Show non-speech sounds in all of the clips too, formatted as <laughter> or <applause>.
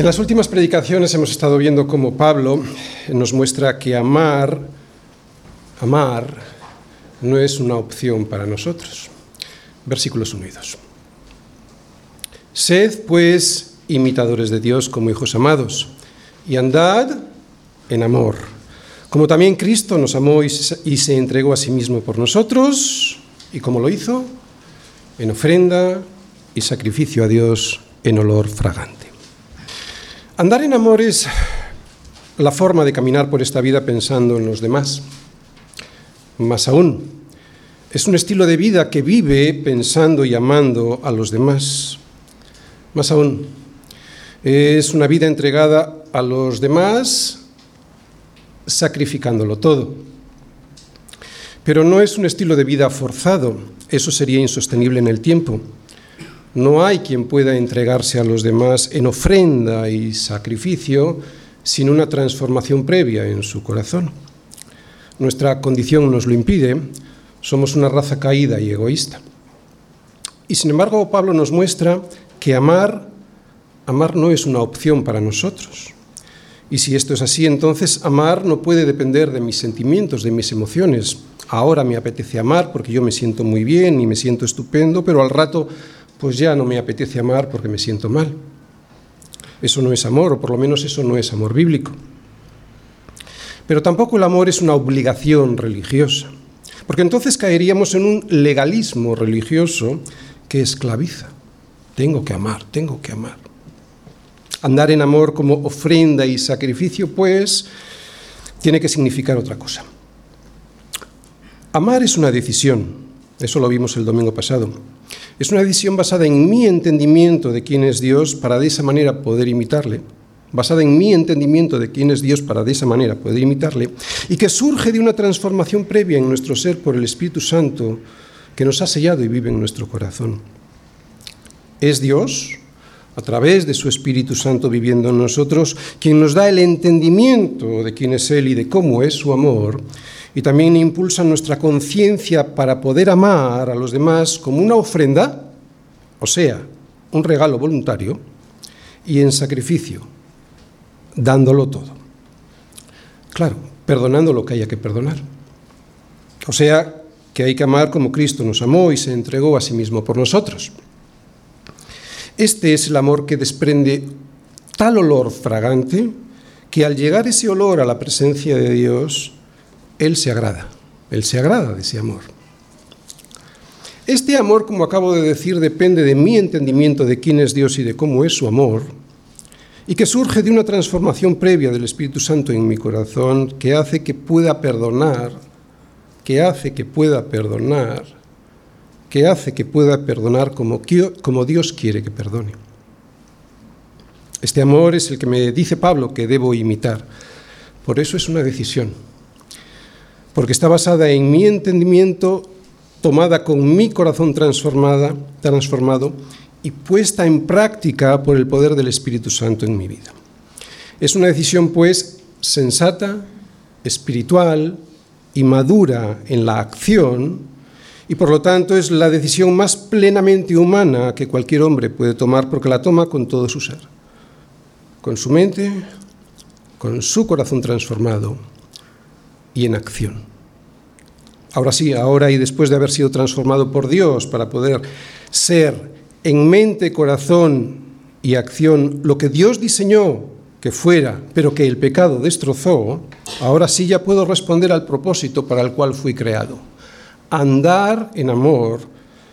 En las últimas predicaciones hemos estado viendo cómo Pablo nos muestra que amar, amar no es una opción para nosotros. Versículos 1 y 2. Sed pues imitadores de Dios como hijos amados y andad en amor, como también Cristo nos amó y se entregó a sí mismo por nosotros, y como lo hizo, en ofrenda y sacrificio a Dios en olor fragante. Andar en amor es la forma de caminar por esta vida pensando en los demás. Más aún, es un estilo de vida que vive pensando y amando a los demás. Más aún, es una vida entregada a los demás sacrificándolo todo. Pero no es un estilo de vida forzado, eso sería insostenible en el tiempo. No hay quien pueda entregarse a los demás en ofrenda y sacrificio sin una transformación previa en su corazón. Nuestra condición nos lo impide, somos una raza caída y egoísta. Y sin embargo, Pablo nos muestra que amar, amar no es una opción para nosotros. Y si esto es así, entonces amar no puede depender de mis sentimientos, de mis emociones. Ahora me apetece amar porque yo me siento muy bien y me siento estupendo, pero al rato pues ya no me apetece amar porque me siento mal. Eso no es amor, o por lo menos eso no es amor bíblico. Pero tampoco el amor es una obligación religiosa, porque entonces caeríamos en un legalismo religioso que esclaviza. Tengo que amar, tengo que amar. Andar en amor como ofrenda y sacrificio, pues, tiene que significar otra cosa. Amar es una decisión, eso lo vimos el domingo pasado. Es una decisión basada en mi entendimiento de quién es Dios para de esa manera poder imitarle, basada en mi entendimiento de quién es Dios para de esa manera poder imitarle, y que surge de una transformación previa en nuestro ser por el Espíritu Santo que nos ha sellado y vive en nuestro corazón. Es Dios, a través de su Espíritu Santo viviendo en nosotros, quien nos da el entendimiento de quién es Él y de cómo es su amor, y también impulsa nuestra conciencia para poder amar a los demás como una ofrenda, o sea, un regalo voluntario, y en sacrificio, dándolo todo. Claro, perdonando lo que haya que perdonar. O sea, que hay que amar como Cristo nos amó y se entregó a sí mismo por nosotros. Este es el amor que desprende tal olor fragante que al llegar ese olor a la presencia de Dios, él se agrada, Él se agrada de ese amor. Este amor, como acabo de decir, depende de mi entendimiento de quién es Dios y de cómo es su amor, y que surge de una transformación previa del Espíritu Santo en mi corazón que hace que pueda perdonar, que hace que pueda perdonar, que hace que pueda perdonar como, como Dios quiere que perdone. Este amor es el que me dice Pablo que debo imitar. Por eso es una decisión porque está basada en mi entendimiento, tomada con mi corazón transformada, transformado y puesta en práctica por el poder del Espíritu Santo en mi vida. Es una decisión, pues, sensata, espiritual y madura en la acción, y por lo tanto es la decisión más plenamente humana que cualquier hombre puede tomar porque la toma con todo su ser, con su mente, con su corazón transformado y en acción. Ahora sí, ahora y después de haber sido transformado por Dios para poder ser en mente, corazón y acción lo que Dios diseñó que fuera, pero que el pecado destrozó, ahora sí ya puedo responder al propósito para el cual fui creado. Andar en amor,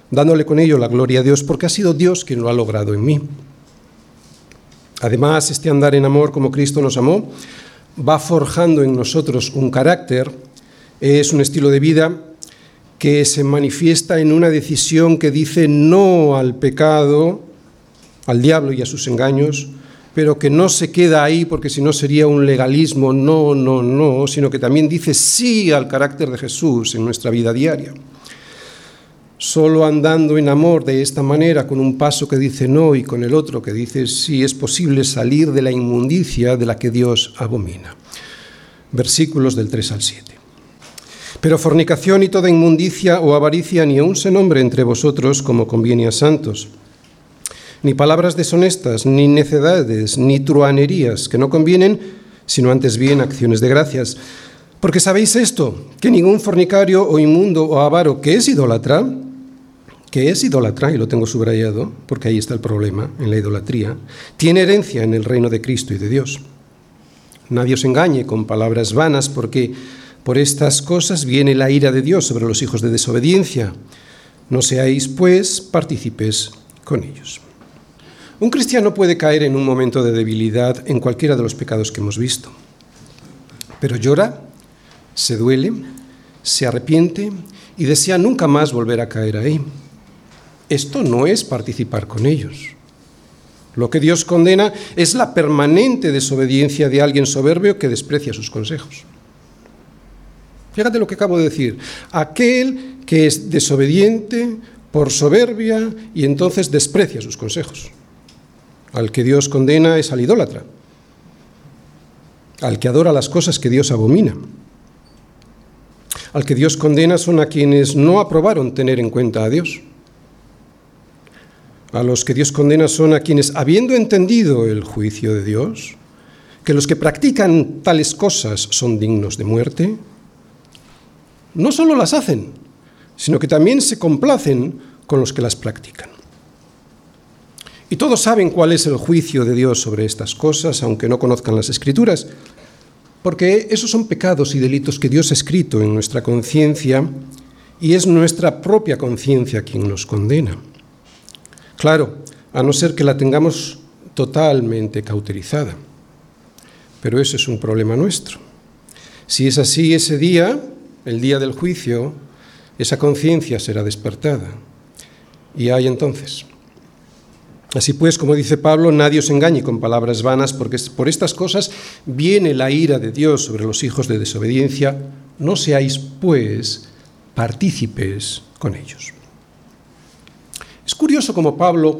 dándole con ello la gloria a Dios, porque ha sido Dios quien lo ha logrado en mí. Además, este andar en amor como Cristo nos amó, va forjando en nosotros un carácter, es un estilo de vida que se manifiesta en una decisión que dice no al pecado, al diablo y a sus engaños, pero que no se queda ahí porque si no sería un legalismo, no, no, no, sino que también dice sí al carácter de Jesús en nuestra vida diaria. Solo andando en amor de esta manera, con un paso que dice no y con el otro que dice sí, es posible salir de la inmundicia de la que Dios abomina. Versículos del 3 al 7. Pero fornicación y toda inmundicia o avaricia ni aun se nombre entre vosotros como conviene a santos. ni palabras deshonestas, ni necedades, ni truanerías que no convienen, sino antes bien acciones de gracias. Porque sabéis esto, que ningún fornicario o inmundo o avaro que es idólatra, que es idólatra, y lo tengo subrayado, porque ahí está el problema, en la idolatría, tiene herencia en el reino de Cristo y de Dios. Nadie os engañe con palabras vanas, porque por estas cosas viene la ira de Dios sobre los hijos de desobediencia. No seáis, pues, partícipes con ellos. Un cristiano puede caer en un momento de debilidad en cualquiera de los pecados que hemos visto, pero llora, se duele, se arrepiente y desea nunca más volver a caer ahí. Esto no es participar con ellos. Lo que Dios condena es la permanente desobediencia de alguien soberbio que desprecia sus consejos. Fíjate lo que acabo de decir. Aquel que es desobediente por soberbia y entonces desprecia sus consejos. Al que Dios condena es al idólatra, al que adora las cosas que Dios abomina. Al que Dios condena son a quienes no aprobaron tener en cuenta a Dios. A los que Dios condena son a quienes, habiendo entendido el juicio de Dios, que los que practican tales cosas son dignos de muerte, no solo las hacen, sino que también se complacen con los que las practican. Y todos saben cuál es el juicio de Dios sobre estas cosas, aunque no conozcan las escrituras, porque esos son pecados y delitos que Dios ha escrito en nuestra conciencia y es nuestra propia conciencia quien nos condena. Claro, a no ser que la tengamos totalmente cauterizada. Pero eso es un problema nuestro. Si es así ese día, el día del juicio, esa conciencia será despertada. Y hay entonces Así pues, como dice Pablo, nadie os engañe con palabras vanas, porque por estas cosas viene la ira de Dios sobre los hijos de desobediencia. No seáis, pues, partícipes con ellos. Es curioso como Pablo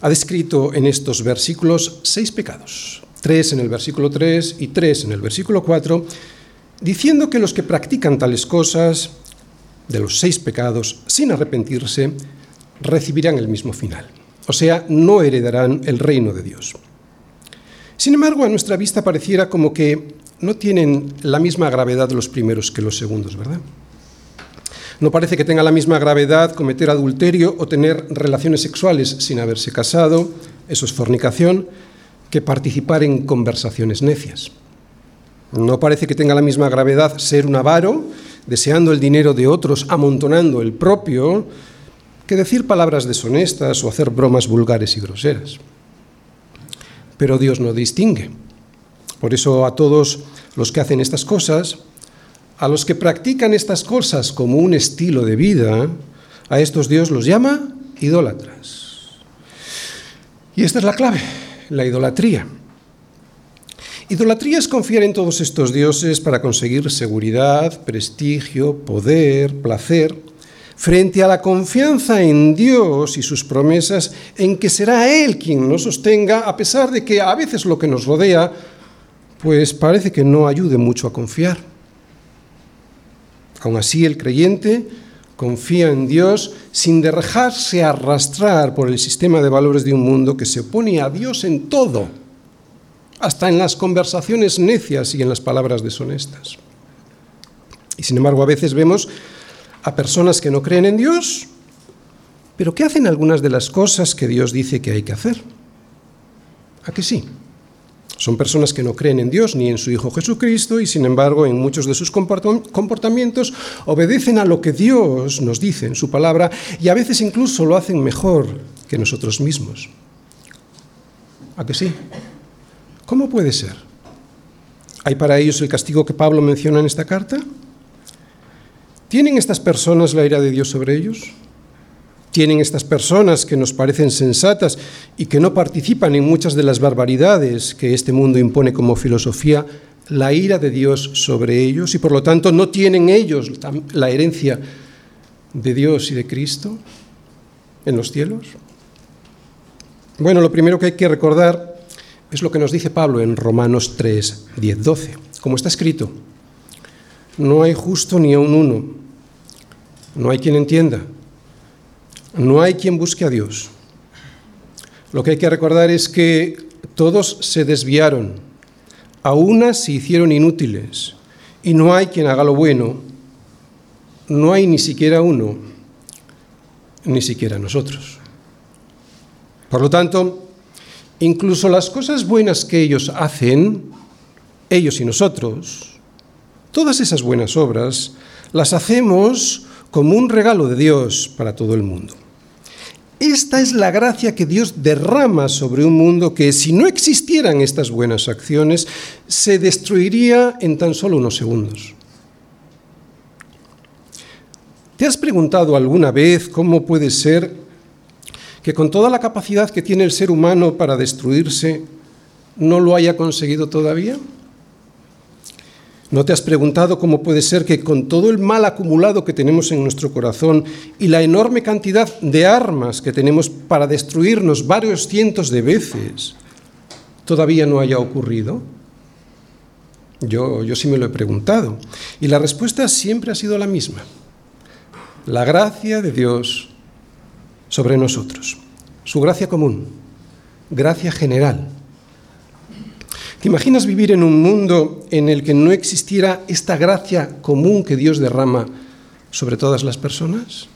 ha descrito en estos versículos seis pecados, tres en el versículo 3 y tres en el versículo 4, diciendo que los que practican tales cosas, de los seis pecados, sin arrepentirse, recibirán el mismo final o sea, no heredarán el reino de Dios. Sin embargo, a nuestra vista pareciera como que no tienen la misma gravedad los primeros que los segundos, ¿verdad? No parece que tenga la misma gravedad cometer adulterio o tener relaciones sexuales sin haberse casado, eso es fornicación, que participar en conversaciones necias. No parece que tenga la misma gravedad ser un avaro, deseando el dinero de otros, amontonando el propio, que decir palabras deshonestas o hacer bromas vulgares y groseras. Pero Dios no distingue. Por eso a todos los que hacen estas cosas, a los que practican estas cosas como un estilo de vida, a estos Dios los llama idólatras. Y esta es la clave, la idolatría. Idolatría es confiar en todos estos dioses para conseguir seguridad, prestigio, poder, placer, frente a la confianza en Dios y sus promesas, en que será Él quien nos sostenga, a pesar de que a veces lo que nos rodea, pues parece que no ayude mucho a confiar. Aún así, el creyente confía en Dios sin dejarse arrastrar por el sistema de valores de un mundo que se opone a Dios en todo, hasta en las conversaciones necias y en las palabras deshonestas. Y sin embargo, a veces vemos a personas que no creen en Dios, pero que hacen algunas de las cosas que Dios dice que hay que hacer. ¿A que sí? Son personas que no creen en Dios ni en su Hijo Jesucristo y sin embargo en muchos de sus comportamientos obedecen a lo que Dios nos dice en su palabra y a veces incluso lo hacen mejor que nosotros mismos. ¿A que sí? ¿Cómo puede ser? ¿Hay para ellos el castigo que Pablo menciona en esta carta? ¿Tienen estas personas la ira de Dios sobre ellos? ¿Tienen estas personas que nos parecen sensatas y que no participan en muchas de las barbaridades que este mundo impone como filosofía, la ira de Dios sobre ellos y por lo tanto no tienen ellos la herencia de Dios y de Cristo en los cielos? Bueno, lo primero que hay que recordar es lo que nos dice Pablo en Romanos 3, 10, 12, como está escrito. No hay justo ni aun uno. No hay quien entienda. No hay quien busque a Dios. Lo que hay que recordar es que todos se desviaron, a unas se hicieron inútiles, y no hay quien haga lo bueno, no hay ni siquiera uno, ni siquiera nosotros. Por lo tanto, incluso las cosas buenas que ellos hacen, ellos y nosotros, todas esas buenas obras, las hacemos como un regalo de Dios para todo el mundo. Esta es la gracia que Dios derrama sobre un mundo que si no existieran estas buenas acciones, se destruiría en tan solo unos segundos. ¿Te has preguntado alguna vez cómo puede ser que con toda la capacidad que tiene el ser humano para destruirse, no lo haya conseguido todavía? ¿No te has preguntado cómo puede ser que con todo el mal acumulado que tenemos en nuestro corazón y la enorme cantidad de armas que tenemos para destruirnos varios cientos de veces, todavía no haya ocurrido? Yo, yo sí me lo he preguntado. Y la respuesta siempre ha sido la misma. La gracia de Dios sobre nosotros. Su gracia común, gracia general ¿Te imaginas vivir en un mundo en el que no existiera esta gracia común que Dios derrama sobre todas las personas?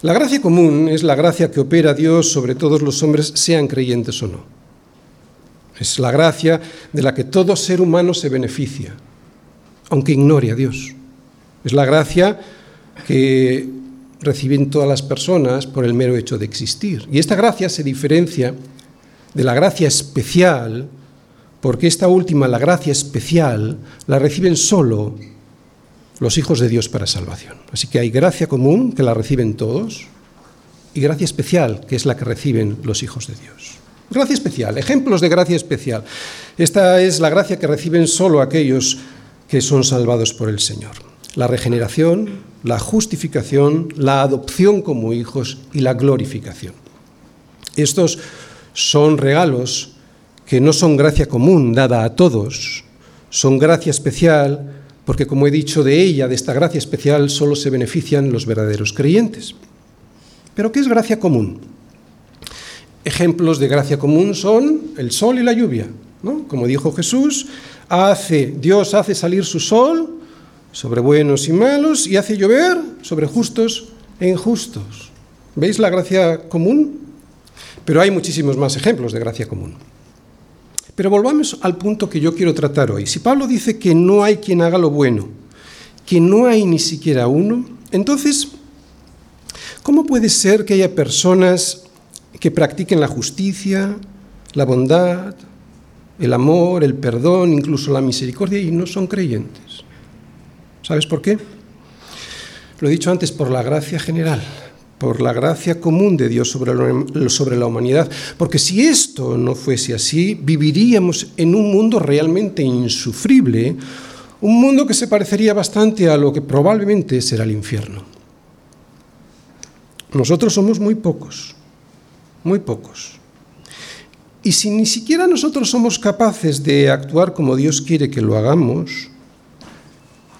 La gracia común es la gracia que opera Dios sobre todos los hombres, sean creyentes o no. Es la gracia de la que todo ser humano se beneficia, aunque ignore a Dios. Es la gracia que reciben todas las personas por el mero hecho de existir. Y esta gracia se diferencia de la gracia especial, porque esta última, la gracia especial, la reciben solo los hijos de Dios para salvación. Así que hay gracia común, que la reciben todos, y gracia especial, que es la que reciben los hijos de Dios. Gracia especial, ejemplos de gracia especial. Esta es la gracia que reciben solo aquellos que son salvados por el Señor. La regeneración, la justificación, la adopción como hijos y la glorificación. Estos son regalos que no son gracia común dada a todos, son gracia especial porque, como he dicho, de ella, de esta gracia especial, solo se benefician los verdaderos creyentes. Pero ¿qué es gracia común? Ejemplos de gracia común son el sol y la lluvia. ¿no? Como dijo Jesús, hace, Dios hace salir su sol sobre buenos y malos y hace llover sobre justos e injustos. ¿Veis la gracia común? Pero hay muchísimos más ejemplos de gracia común. Pero volvamos al punto que yo quiero tratar hoy. Si Pablo dice que no hay quien haga lo bueno, que no hay ni siquiera uno, entonces, ¿cómo puede ser que haya personas que practiquen la justicia, la bondad, el amor, el perdón, incluso la misericordia y no son creyentes? ¿Sabes por qué? Lo he dicho antes, por la gracia general por la gracia común de Dios sobre, sobre la humanidad. Porque si esto no fuese así, viviríamos en un mundo realmente insufrible, un mundo que se parecería bastante a lo que probablemente será el infierno. Nosotros somos muy pocos, muy pocos. Y si ni siquiera nosotros somos capaces de actuar como Dios quiere que lo hagamos,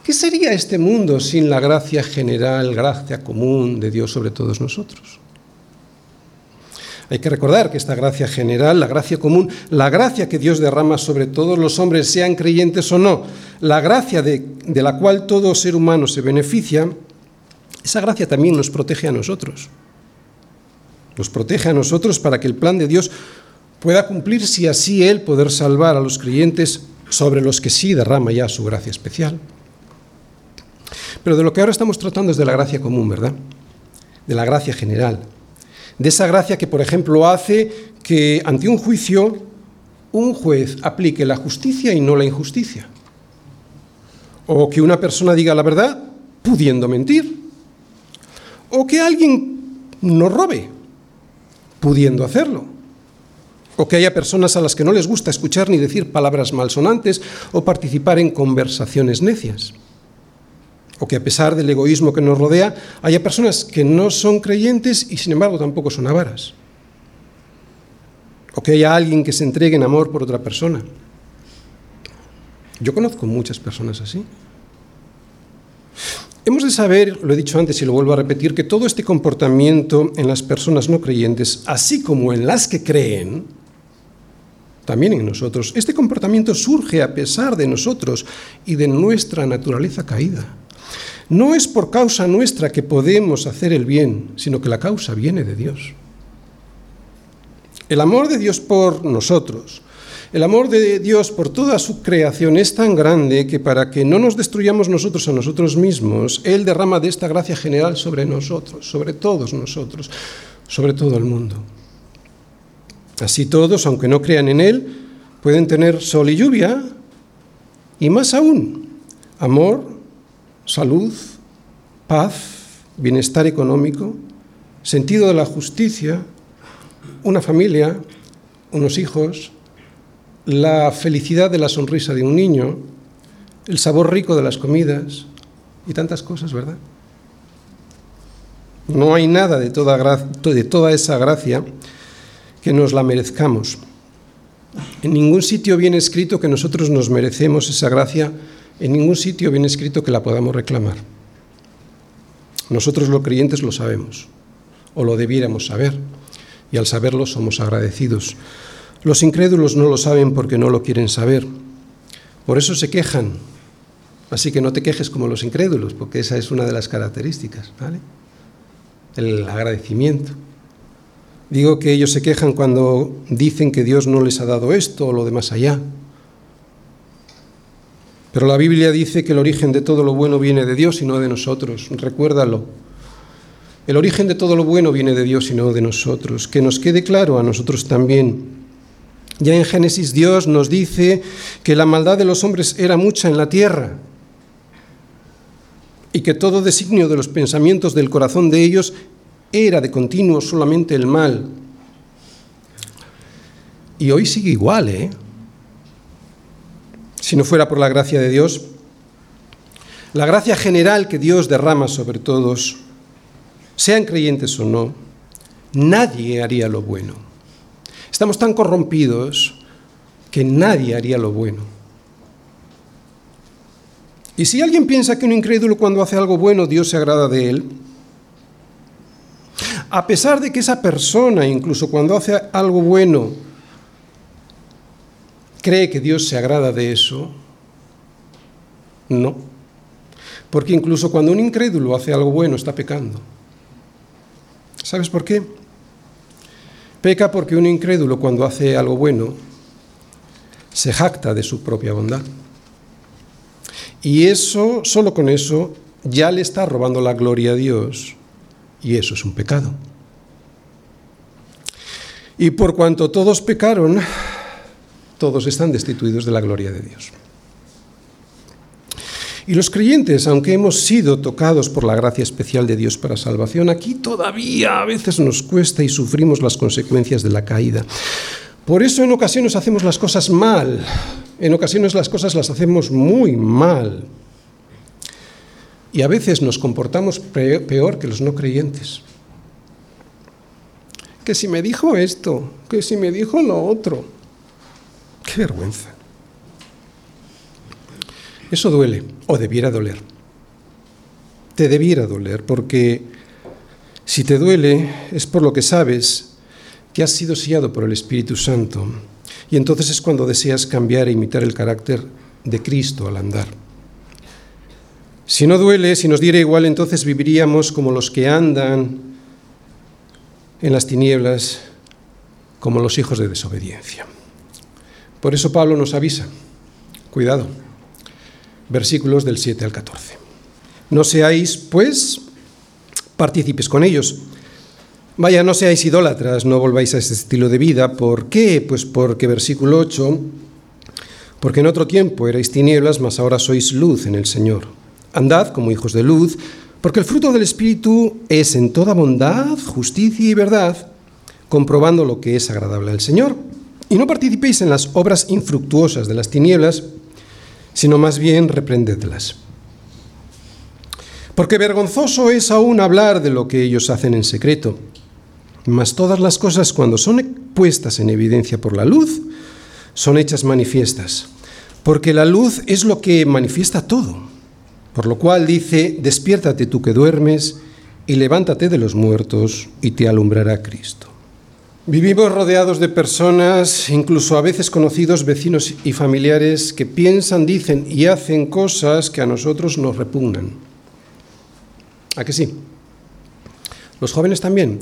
¿Qué sería este mundo sin la gracia general, gracia común de Dios sobre todos nosotros? Hay que recordar que esta gracia general, la gracia común, la gracia que Dios derrama sobre todos los hombres, sean creyentes o no, la gracia de, la cual todo ser humano se beneficia, esa gracia también nos protege a nosotros. Nos protege a nosotros para que el plan de Dios pueda cumplirse y así Él poder salvar a los creyentes sobre los que sí derrama ya su gracia especial. Pero de lo que ahora estamos tratando es de la gracia común, ¿verdad? De la gracia general. De esa gracia que, por ejemplo, hace que ante un juicio un juez aplique la justicia y no la injusticia. O que una persona diga la verdad pudiendo mentir. O que alguien no robe pudiendo hacerlo. O que haya personas a las que no les gusta escuchar ni decir palabras malsonantes o participar en conversaciones necias o que a pesar del egoísmo que nos rodea, haya personas que no son creyentes y sin embargo tampoco son avaras. O que haya alguien que se entregue en amor por otra persona. Yo conozco muchas personas así. Hemos de saber, lo he dicho antes y lo vuelvo a repetir, que todo este comportamiento en las personas no creyentes, así como en las que creen, también en nosotros, este comportamiento surge a pesar de nosotros y de nuestra naturaleza caída. No es por causa nuestra que podemos hacer el bien, sino que la causa viene de Dios. El amor de Dios por nosotros, el amor de Dios por toda su creación es tan grande que para que no nos destruyamos nosotros a nosotros mismos, Él derrama de esta gracia general sobre nosotros, sobre todos nosotros, sobre todo el mundo. Así todos, aunque no crean en Él, pueden tener sol y lluvia, y más aún, amor, salud, paz, bienestar económico, sentido de la justicia, una familia, unos hijos, la felicidad de la sonrisa de un niño, el sabor rico de las comidas y tantas cosas, ¿verdad? No hay nada de toda, de toda esa gracia que nos la merezcamos. En ningún sitio viene escrito que nosotros nos merecemos esa gracia, en ningún sitio viene escrito que la podamos reclamar. Nosotros los creyentes lo sabemos, o lo debiéramos saber, y al saberlo somos agradecidos. Los incrédulos no lo saben porque no lo quieren saber. Por eso se quejan. Así que no te quejes como los incrédulos, porque esa es una de las características, ¿vale? El agradecimiento. Digo que ellos se quejan cuando dicen que Dios no les ha dado esto o lo de más allá. Pero la Biblia dice que el origen de todo lo bueno viene de Dios y no de nosotros. Recuérdalo. El origen de todo lo bueno viene de Dios y no de nosotros. Que nos quede claro a nosotros también. Ya en Génesis Dios nos dice que la maldad de los hombres era mucha en la tierra y que todo designio de los pensamientos del corazón de ellos era de continuo solamente el mal. Y hoy sigue igual, ¿eh? Si no fuera por la gracia de Dios, la gracia general que Dios derrama sobre todos, sean creyentes o no, nadie haría lo bueno. Estamos tan corrompidos que nadie haría lo bueno. Y si alguien piensa que un incrédulo cuando hace algo bueno Dios se agrada de él, a pesar de que esa persona, incluso cuando hace algo bueno, cree que Dios se agrada de eso, no. Porque incluso cuando un incrédulo hace algo bueno está pecando. ¿Sabes por qué? Peca porque un incrédulo cuando hace algo bueno se jacta de su propia bondad. Y eso, solo con eso, ya le está robando la gloria a Dios y eso es un pecado. Y por cuanto todos pecaron, todos están destituidos de la gloria de Dios. Y los creyentes, aunque hemos sido tocados por la gracia especial de Dios para salvación, aquí todavía a veces nos cuesta y sufrimos las consecuencias de la caída. Por eso en ocasiones hacemos las cosas mal, en ocasiones las cosas las hacemos muy mal. Y a veces nos comportamos peor que los no creyentes. Que si me dijo esto, que si me dijo lo otro. Qué vergüenza. Eso duele, o debiera doler. Te debiera doler, porque si te duele es por lo que sabes que has sido sellado por el Espíritu Santo, y entonces es cuando deseas cambiar e imitar el carácter de Cristo al andar. Si no duele, si nos diera igual, entonces viviríamos como los que andan en las tinieblas, como los hijos de desobediencia. Por eso Pablo nos avisa, cuidado versículos del 7 al 14. No seáis, pues, partícipes con ellos. Vaya, no seáis idólatras, no volváis a ese estilo de vida. ¿Por qué? Pues porque versículo 8, porque en otro tiempo erais tinieblas, mas ahora sois luz en el Señor. Andad como hijos de luz, porque el fruto del Espíritu es en toda bondad, justicia y verdad, comprobando lo que es agradable al Señor. Y no participéis en las obras infructuosas de las tinieblas, sino más bien reprendedlas. Porque vergonzoso es aún hablar de lo que ellos hacen en secreto, mas todas las cosas cuando son puestas en evidencia por la luz, son hechas manifiestas, porque la luz es lo que manifiesta todo. Por lo cual dice, despiértate tú que duermes y levántate de los muertos y te alumbrará Cristo. Vivimos rodeados de personas, incluso a veces conocidos vecinos y familiares, que piensan, dicen y hacen cosas que a nosotros nos repugnan. ¿A que sí? Los jóvenes también.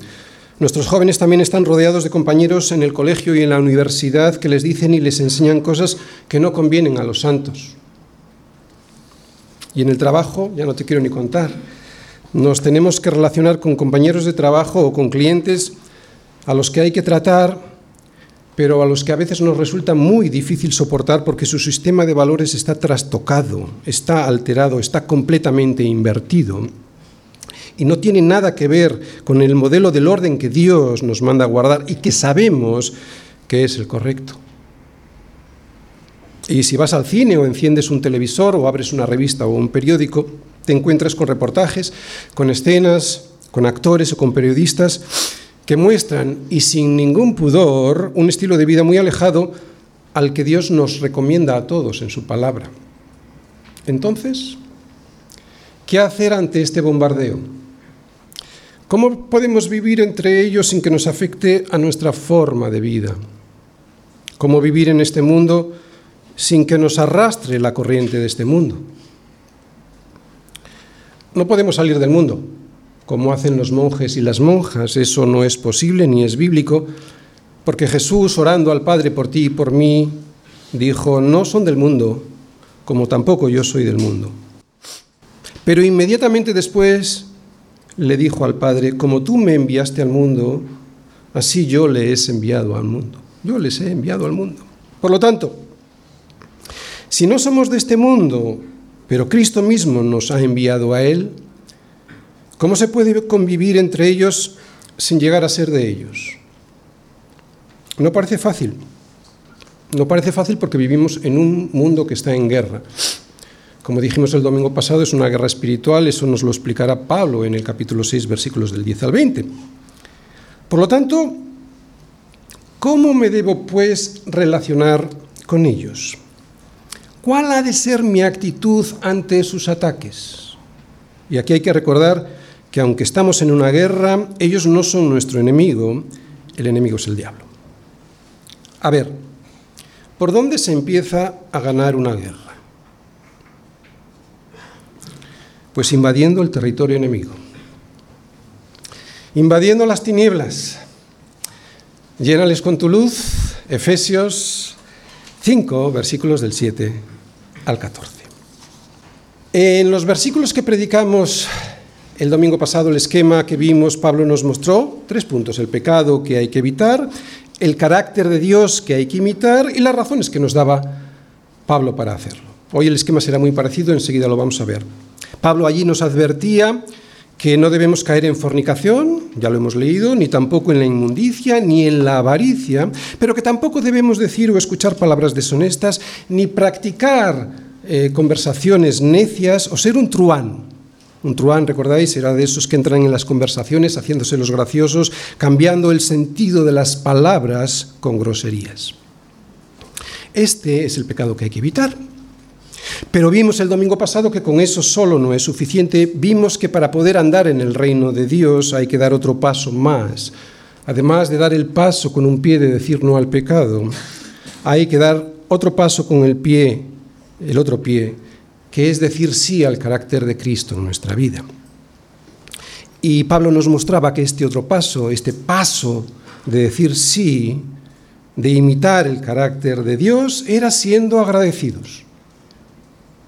Nuestros jóvenes también están rodeados de compañeros en el colegio y en la universidad que les dicen y les enseñan cosas que no convienen a los santos. Y en el trabajo, ya no te quiero ni contar, nos tenemos que relacionar con compañeros de trabajo o con clientes a los que hay que tratar, pero a los que a veces nos resulta muy difícil soportar porque su sistema de valores está trastocado, está alterado, está completamente invertido y no tiene nada que ver con el modelo del orden que Dios nos manda guardar y que sabemos que es el correcto. Y si vas al cine o enciendes un televisor o abres una revista o un periódico, te encuentras con reportajes, con escenas, con actores o con periodistas que muestran, y sin ningún pudor, un estilo de vida muy alejado al que Dios nos recomienda a todos en su palabra. Entonces, ¿qué hacer ante este bombardeo? ¿Cómo podemos vivir entre ellos sin que nos afecte a nuestra forma de vida? ¿Cómo vivir en este mundo sin que nos arrastre la corriente de este mundo? No podemos salir del mundo, como hacen los monjes y las monjas. Eso no es posible ni es bíblico, porque Jesús, orando al Padre por ti y por mí, dijo, no son del mundo, como tampoco yo soy del mundo. Pero inmediatamente después le dijo al Padre, como tú me enviaste al mundo, así yo le he enviado al mundo. Yo les he enviado al mundo. Por lo tanto, si no somos de este mundo, pero Cristo mismo nos ha enviado a Él, ¿Cómo se puede convivir entre ellos sin llegar a ser de ellos? No parece fácil. No parece fácil porque vivimos en un mundo que está en guerra. Como dijimos el domingo pasado, es una guerra espiritual, eso nos lo explicará Pablo en el capítulo 6, versículos del 10 al 20. Por lo tanto, ¿cómo me debo pues relacionar con ellos? ¿Cuál ha de ser mi actitud ante sus ataques? Y aquí hay que recordar que aunque estamos en una guerra, ellos no son nuestro enemigo, el enemigo es el diablo. A ver, ¿por dónde se empieza a ganar una guerra? Pues invadiendo el territorio enemigo, invadiendo las tinieblas. Llénales con tu luz, Efesios 5, versículos del 7 al 14. En los versículos que predicamos el domingo pasado el esquema que vimos, Pablo nos mostró tres puntos, el pecado que hay que evitar, el carácter de Dios que hay que imitar y las razones que nos daba Pablo para hacerlo. Hoy el esquema será muy parecido, enseguida lo vamos a ver. Pablo allí nos advertía que no debemos caer en fornicación, ya lo hemos leído, ni tampoco en la inmundicia, ni en la avaricia, pero que tampoco debemos decir o escuchar palabras deshonestas, ni practicar eh, conversaciones necias o ser un truán, un truán, recordáis, era de esos que entran en las conversaciones haciéndose los graciosos, cambiando el sentido de las palabras con groserías. Este es el pecado que hay que evitar. Pero vimos el domingo pasado que con eso solo no es suficiente. Vimos que para poder andar en el reino de Dios hay que dar otro paso más. Además de dar el paso con un pie de decir no al pecado, hay que dar otro paso con el pie, el otro pie, que es decir sí al carácter de Cristo en nuestra vida. Y Pablo nos mostraba que este otro paso, este paso de decir sí, de imitar el carácter de Dios, era siendo agradecidos.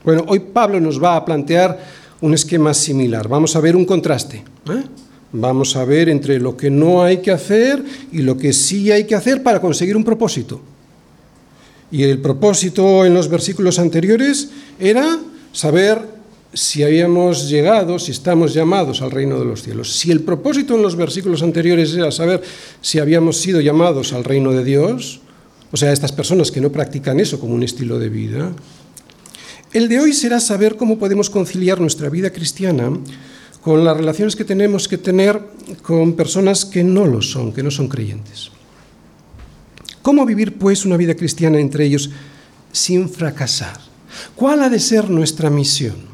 Bueno, hoy Pablo nos va a plantear un esquema similar. Vamos a ver un contraste. ¿eh? Vamos a ver entre lo que no hay que hacer y lo que sí hay que hacer para conseguir un propósito. Y el propósito en los versículos anteriores era saber si habíamos llegado, si estamos llamados al reino de los cielos. Si el propósito en los versículos anteriores era saber si habíamos sido llamados al reino de Dios, o sea, estas personas que no practican eso como un estilo de vida, el de hoy será saber cómo podemos conciliar nuestra vida cristiana con las relaciones que tenemos que tener con personas que no lo son, que no son creyentes. ¿Cómo vivir pues una vida cristiana entre ellos sin fracasar? ¿Cuál ha de ser nuestra misión?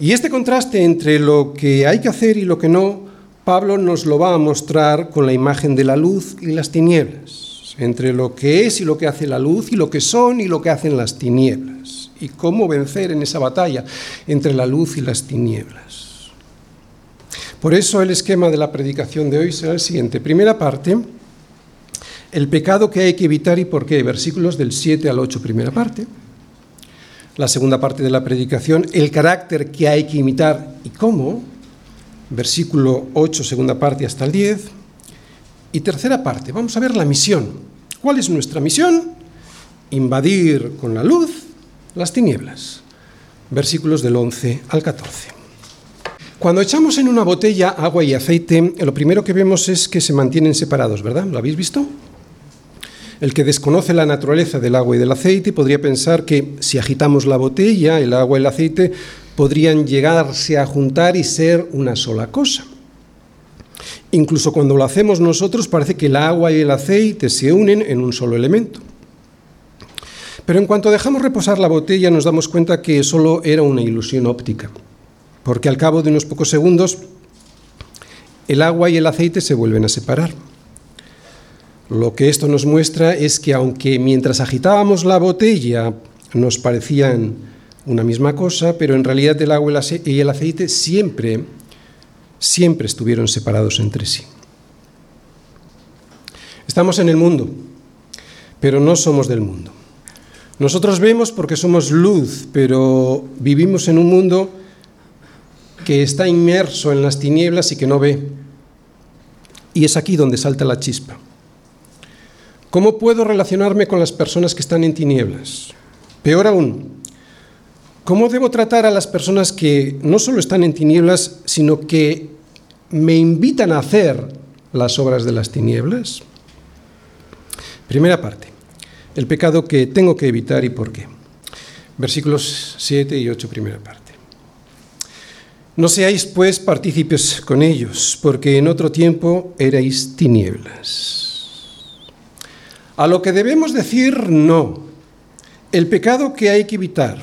Y este contraste entre lo que hay que hacer y lo que no, Pablo nos lo va a mostrar con la imagen de la luz y las tinieblas, entre lo que es y lo que hace la luz y lo que son y lo que hacen las tinieblas, y cómo vencer en esa batalla entre la luz y las tinieblas. Por eso el esquema de la predicación de hoy será el siguiente. Primera parte, el pecado que hay que evitar y por qué, versículos del 7 al 8, primera parte la segunda parte de la predicación, el carácter que hay que imitar y cómo, versículo 8, segunda parte hasta el 10, y tercera parte, vamos a ver la misión. ¿Cuál es nuestra misión? Invadir con la luz las tinieblas. Versículos del 11 al 14. Cuando echamos en una botella agua y aceite, lo primero que vemos es que se mantienen separados, ¿verdad? ¿Lo habéis visto? El que desconoce la naturaleza del agua y del aceite podría pensar que si agitamos la botella, el agua y el aceite podrían llegarse a juntar y ser una sola cosa. Incluso cuando lo hacemos nosotros parece que el agua y el aceite se unen en un solo elemento. Pero en cuanto dejamos reposar la botella nos damos cuenta que solo era una ilusión óptica, porque al cabo de unos pocos segundos el agua y el aceite se vuelven a separar. Lo que esto nos muestra es que aunque mientras agitábamos la botella nos parecían una misma cosa, pero en realidad el agua y el aceite siempre, siempre estuvieron separados entre sí. Estamos en el mundo, pero no somos del mundo. Nosotros vemos porque somos luz, pero vivimos en un mundo que está inmerso en las tinieblas y que no ve. Y es aquí donde salta la chispa. ¿Cómo puedo relacionarme con las personas que están en tinieblas? Peor aún, ¿cómo debo tratar a las personas que no solo están en tinieblas, sino que me invitan a hacer las obras de las tinieblas? Primera parte, el pecado que tengo que evitar y por qué. Versículos 7 y 8, primera parte. No seáis pues partícipes con ellos, porque en otro tiempo erais tinieblas a lo que debemos decir no. El pecado que hay que evitar.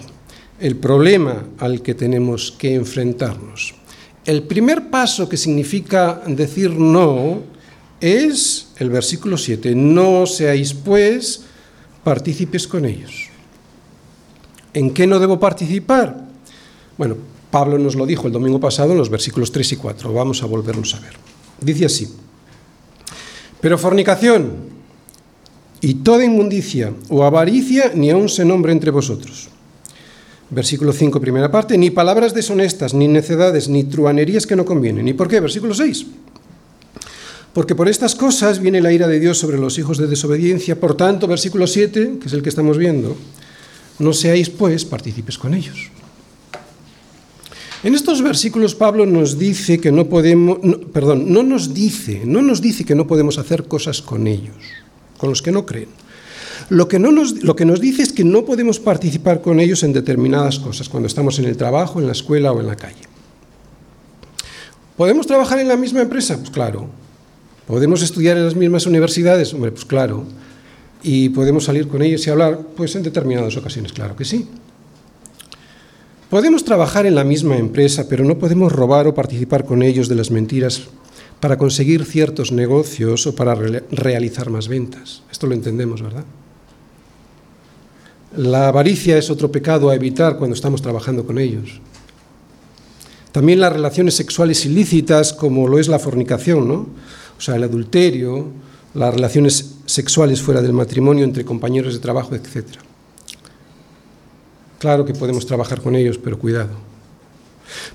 El problema al que tenemos que enfrentarnos. El primer paso que significa decir no es el versículo 7. No seáis pues partícipes con ellos. ¿En qué no debo participar? Bueno, Pablo nos lo dijo el domingo pasado en los versículos 3 y 4. Vamos a volverlos a ver. Dice así. Pero fornicación, y toda inmundicia o avaricia ni aun se nombre entre vosotros. Versículo 5, primera parte, ni palabras deshonestas, ni necedades, ni truanerías que no convienen. ¿Y por qué? Versículo 6. Porque por estas cosas viene la ira de Dios sobre los hijos de desobediencia. Por tanto, versículo 7, que es el que estamos viendo, no seáis pues partícipes con ellos. En estos versículos Pablo nos dice que no podemos, perdón, no nos dice, no nos dice que no podemos hacer cosas con ellos con los que no creen. Lo que, no nos, lo que nos dice es que no podemos participar con ellos en determinadas cosas, cuando estamos en el trabajo, en la escuela o en la calle. ¿Podemos trabajar en la misma empresa? Pues claro. ¿Podemos estudiar en las mismas universidades? Hombre, pues claro. ¿Y podemos salir con ellos y hablar? Pues en determinadas ocasiones, claro que sí. Podemos trabajar en la misma empresa, pero no podemos robar o participar con ellos de las mentiras para conseguir ciertos negocios o para realizar más ventas. Esto lo entendemos, ¿verdad? La avaricia es otro pecado a evitar cuando estamos trabajando con ellos. También las relaciones sexuales ilícitas, como lo es la fornicación, ¿no? O sea, el adulterio, las relaciones sexuales fuera del matrimonio entre compañeros de trabajo, etc. Claro que podemos trabajar con ellos, pero cuidado.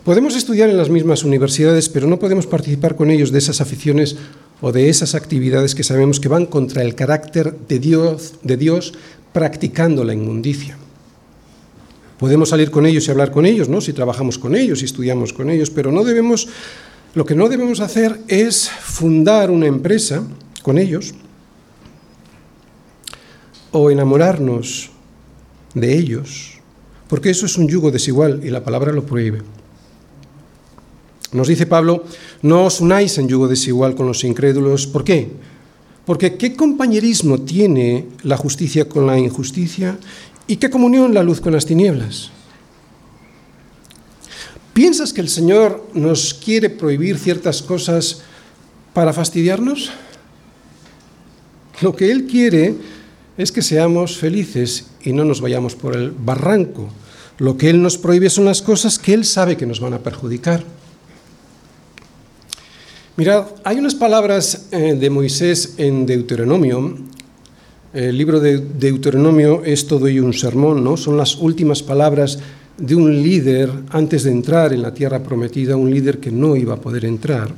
Podemos estudiar en las mismas universidades, pero no podemos participar con ellos de esas aficiones o de esas actividades que sabemos que van contra el carácter de Dios, practicando la inmundicia. Podemos salir con ellos y hablar con ellos, ¿no? Si trabajamos con ellos y estudiamos con ellos, pero no debemos lo que no debemos hacer es fundar una empresa con ellos o enamorarnos de ellos, porque eso es un yugo desigual y la palabra lo prohíbe. Nos dice Pablo, no os unáis en yugo desigual con los incrédulos. ¿Por qué? Porque ¿qué compañerismo tiene la justicia con la injusticia? ¿Y qué comunión la luz con las tinieblas? ¿Piensas que el Señor nos quiere prohibir ciertas cosas para fastidiarnos? Lo que Él quiere es que seamos felices y no nos vayamos por el barranco. Lo que Él nos prohíbe son las cosas que Él sabe que nos van a perjudicar. Mirad, hay unas palabras eh, de Moisés en Deuteronomio. El libro de Deuteronomio es todo y un sermón, ¿no? Son las últimas palabras de un líder antes de entrar en la tierra prometida, un líder que no iba a poder entrar.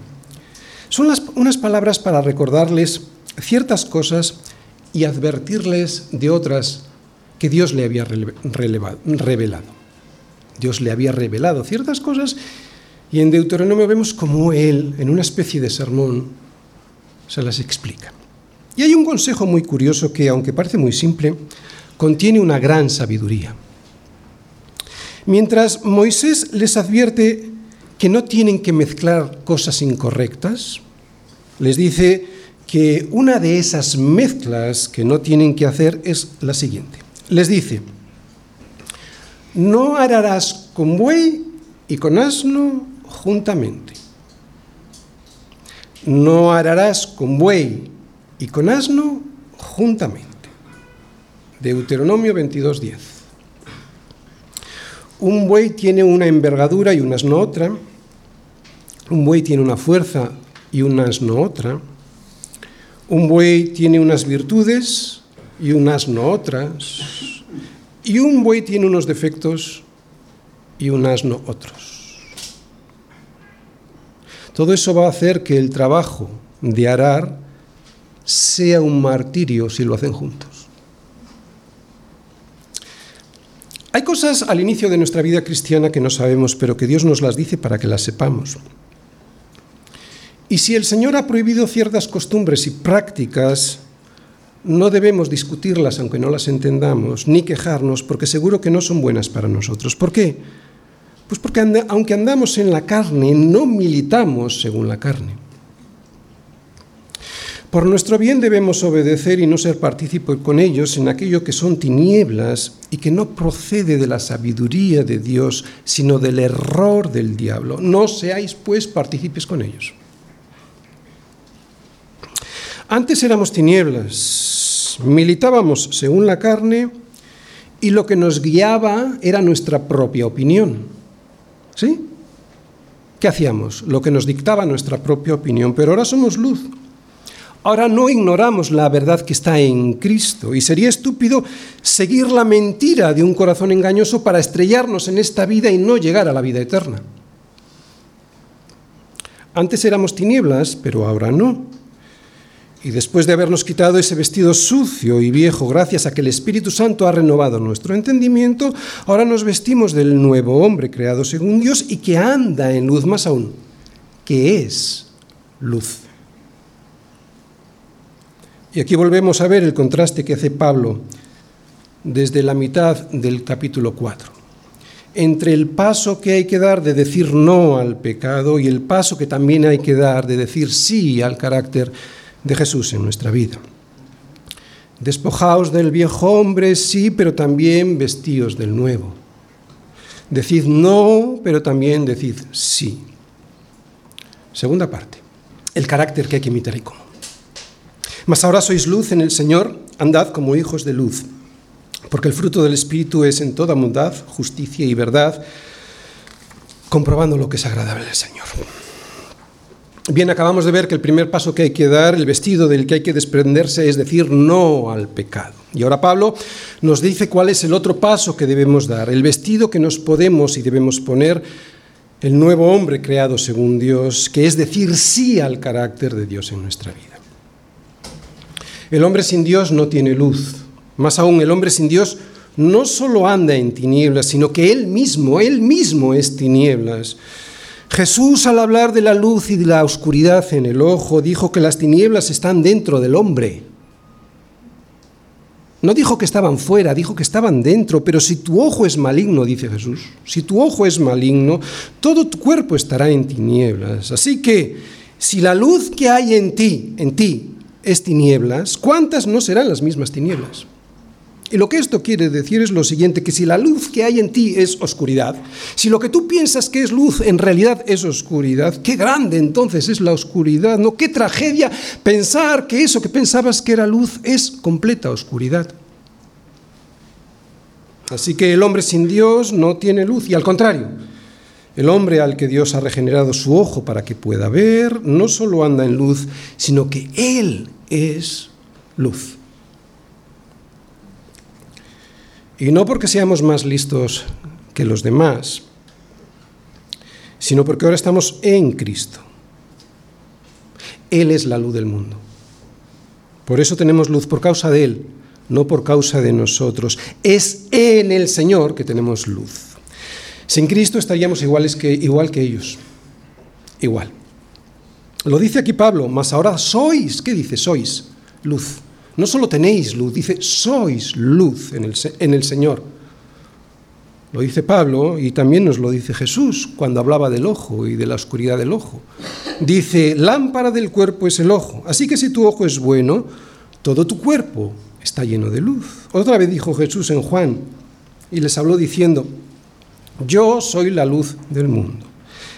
Son unas palabras para recordarles ciertas cosas y advertirles de otras que Dios le había revelado. Dios le había revelado ciertas cosas y en Deuteronomio vemos cómo él, en una especie de sermón, se las explica. Y hay un consejo muy curioso que, aunque parece muy simple, contiene una gran sabiduría. Mientras Moisés les advierte que no tienen que mezclar cosas incorrectas, les dice que una de esas mezclas que no tienen que hacer es la siguiente. Les dice, no ararás con buey y con asno juntamente. No ararás con buey y con asno juntamente. Deuteronomio 22.10. Un buey tiene una envergadura y un asno otra. Un buey tiene una fuerza y un asno otra. Un buey tiene unas virtudes y un asno otras. Y un buey tiene unos defectos y un asno otros. Todo eso va a hacer que el trabajo de arar sea un martirio si lo hacen juntos. Hay cosas al inicio de nuestra vida cristiana que no sabemos, pero que Dios nos las dice para que las sepamos. Y si el Señor ha prohibido ciertas costumbres y prácticas, no debemos discutirlas aunque no las entendamos, ni quejarnos, porque seguro que no son buenas para nosotros. ¿Por qué? Pues porque aunque andamos en la carne, no militamos según la carne. Por nuestro bien debemos obedecer y no ser partícipes con ellos en aquello que son tinieblas y que no procede de la sabiduría de Dios, sino del error del diablo. No seáis pues partícipes con ellos. Antes éramos tinieblas, militábamos según la carne y lo que nos guiaba era nuestra propia opinión. ¿Sí? ¿Qué hacíamos? Lo que nos dictaba nuestra propia opinión, pero ahora somos luz. Ahora no ignoramos la verdad que está en Cristo y sería estúpido seguir la mentira de un corazón engañoso para estrellarnos en esta vida y no llegar a la vida eterna. Antes éramos tinieblas, pero ahora no. Y después de habernos quitado ese vestido sucio y viejo, gracias a que el Espíritu Santo ha renovado nuestro entendimiento, ahora nos vestimos del nuevo hombre creado según Dios y que anda en luz más aún, que es luz. Y aquí volvemos a ver el contraste que hace Pablo desde la mitad del capítulo 4 entre el paso que hay que dar de decir no al pecado y el paso que también hay que dar de decir sí al carácter de Jesús en nuestra vida. Despojaos del viejo hombre, sí, pero también vestíos del nuevo. Decid no, pero también decid sí. Segunda parte, el carácter que hay que imitar. Mas ahora sois luz en el Señor, andad como hijos de luz, porque el fruto del Espíritu es en toda bondad, justicia y verdad, comprobando lo que es agradable al Señor. Bien, acabamos de ver que el primer paso que hay que dar, el vestido del que hay que desprenderse, es decir no al pecado. Y ahora Pablo nos dice cuál es el otro paso que debemos dar, el vestido que nos podemos y debemos poner, el nuevo hombre creado según Dios, que es decir sí al carácter de Dios en nuestra vida. El hombre sin Dios no tiene luz. Más aún, el hombre sin Dios no solo anda en tinieblas, sino que él mismo, él mismo es tinieblas. Jesús al hablar de la luz y de la oscuridad en el ojo dijo que las tinieblas están dentro del hombre. No dijo que estaban fuera, dijo que estaban dentro, pero si tu ojo es maligno, dice Jesús, si tu ojo es maligno, todo tu cuerpo estará en tinieblas. Así que si la luz que hay en ti, en ti, es tinieblas, ¿cuántas no serán las mismas tinieblas? Y lo que esto quiere decir es lo siguiente, que si la luz que hay en ti es oscuridad, si lo que tú piensas que es luz en realidad es oscuridad, qué grande entonces es la oscuridad, ¿no? Qué tragedia pensar que eso que pensabas que era luz es completa oscuridad. Así que el hombre sin Dios no tiene luz y al contrario, el hombre al que Dios ha regenerado su ojo para que pueda ver, no solo anda en luz, sino que Él es luz. Y no porque seamos más listos que los demás, sino porque ahora estamos en Cristo. Él es la luz del mundo. Por eso tenemos luz, por causa de Él, no por causa de nosotros. Es en el Señor que tenemos luz. Sin Cristo estaríamos iguales que, igual que ellos. Igual. Lo dice aquí Pablo, mas ahora sois, ¿qué dice? Sois luz. No solo tenéis luz, dice, sois luz en el, en el Señor. Lo dice Pablo y también nos lo dice Jesús cuando hablaba del ojo y de la oscuridad del ojo. Dice, lámpara del cuerpo es el ojo. Así que si tu ojo es bueno, todo tu cuerpo está lleno de luz. Otra vez dijo Jesús en Juan y les habló diciendo, yo soy la luz del mundo.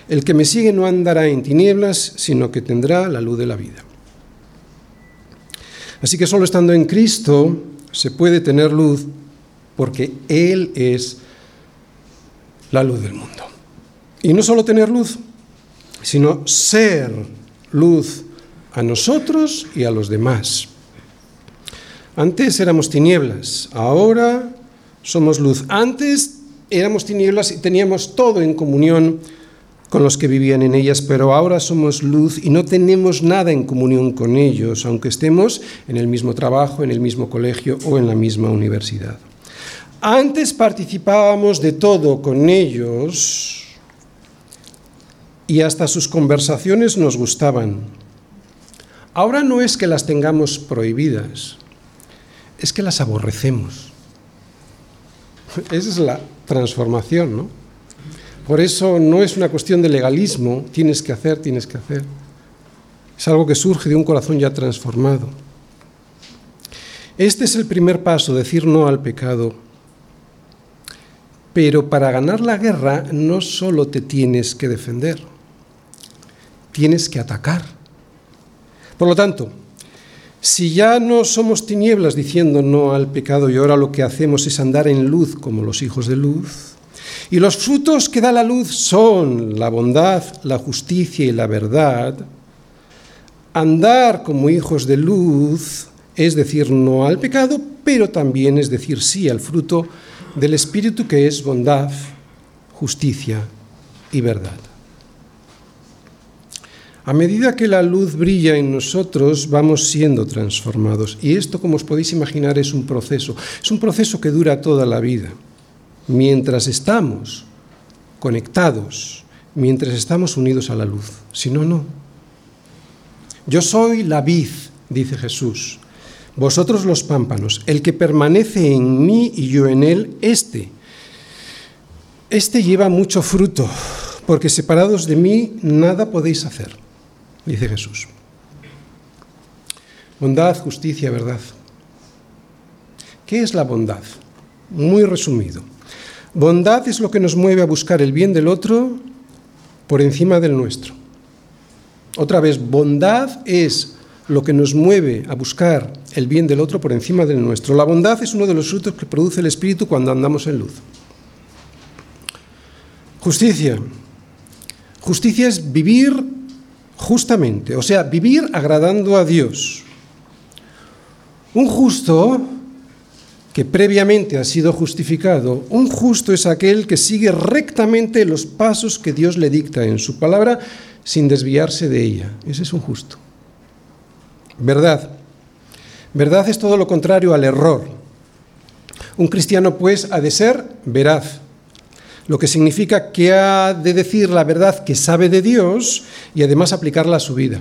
El que me sigue no andará en tinieblas, sino que tendrá la luz de la vida. Así que solo estando en Cristo se puede tener luz porque Él es la luz del mundo. Y no solo tener luz, sino ser luz a nosotros y a los demás. Antes éramos tinieblas, ahora somos luz. Antes éramos tinieblas y teníamos todo en comunión con los que vivían en ellas, pero ahora somos luz y no tenemos nada en comunión con ellos, aunque estemos en el mismo trabajo, en el mismo colegio o en la misma universidad. Antes participábamos de todo con ellos y hasta sus conversaciones nos gustaban. Ahora no es que las tengamos prohibidas, es que las aborrecemos. <laughs> Esa es la transformación, ¿no? Por eso no es una cuestión de legalismo, tienes que hacer, tienes que hacer. Es algo que surge de un corazón ya transformado. Este es el primer paso, decir no al pecado. Pero para ganar la guerra no solo te tienes que defender, tienes que atacar. Por lo tanto, si ya no somos tinieblas diciendo no al pecado y ahora lo que hacemos es andar en luz como los hijos de luz, y los frutos que da la luz son la bondad, la justicia y la verdad. Andar como hijos de luz es decir no al pecado, pero también es decir sí al fruto del Espíritu que es bondad, justicia y verdad. A medida que la luz brilla en nosotros, vamos siendo transformados. Y esto, como os podéis imaginar, es un proceso. Es un proceso que dura toda la vida mientras estamos conectados, mientras estamos unidos a la luz. Si no, no. Yo soy la vid, dice Jesús, vosotros los pámpanos, el que permanece en mí y yo en él, este. Este lleva mucho fruto, porque separados de mí nada podéis hacer, dice Jesús. Bondad, justicia, verdad. ¿Qué es la bondad? Muy resumido Bondad es lo que nos mueve a buscar el bien del otro por encima del nuestro. Otra vez, bondad es lo que nos mueve a buscar el bien del otro por encima del nuestro. La bondad es uno de los frutos que produce el Espíritu cuando andamos en luz. Justicia. Justicia es vivir justamente, o sea, vivir agradando a Dios. Un justo que previamente ha sido justificado, un justo es aquel que sigue rectamente los pasos que Dios le dicta en su palabra sin desviarse de ella. Ese es un justo. Verdad. Verdad es todo lo contrario al error. Un cristiano, pues, ha de ser veraz, lo que significa que ha de decir la verdad que sabe de Dios y además aplicarla a su vida.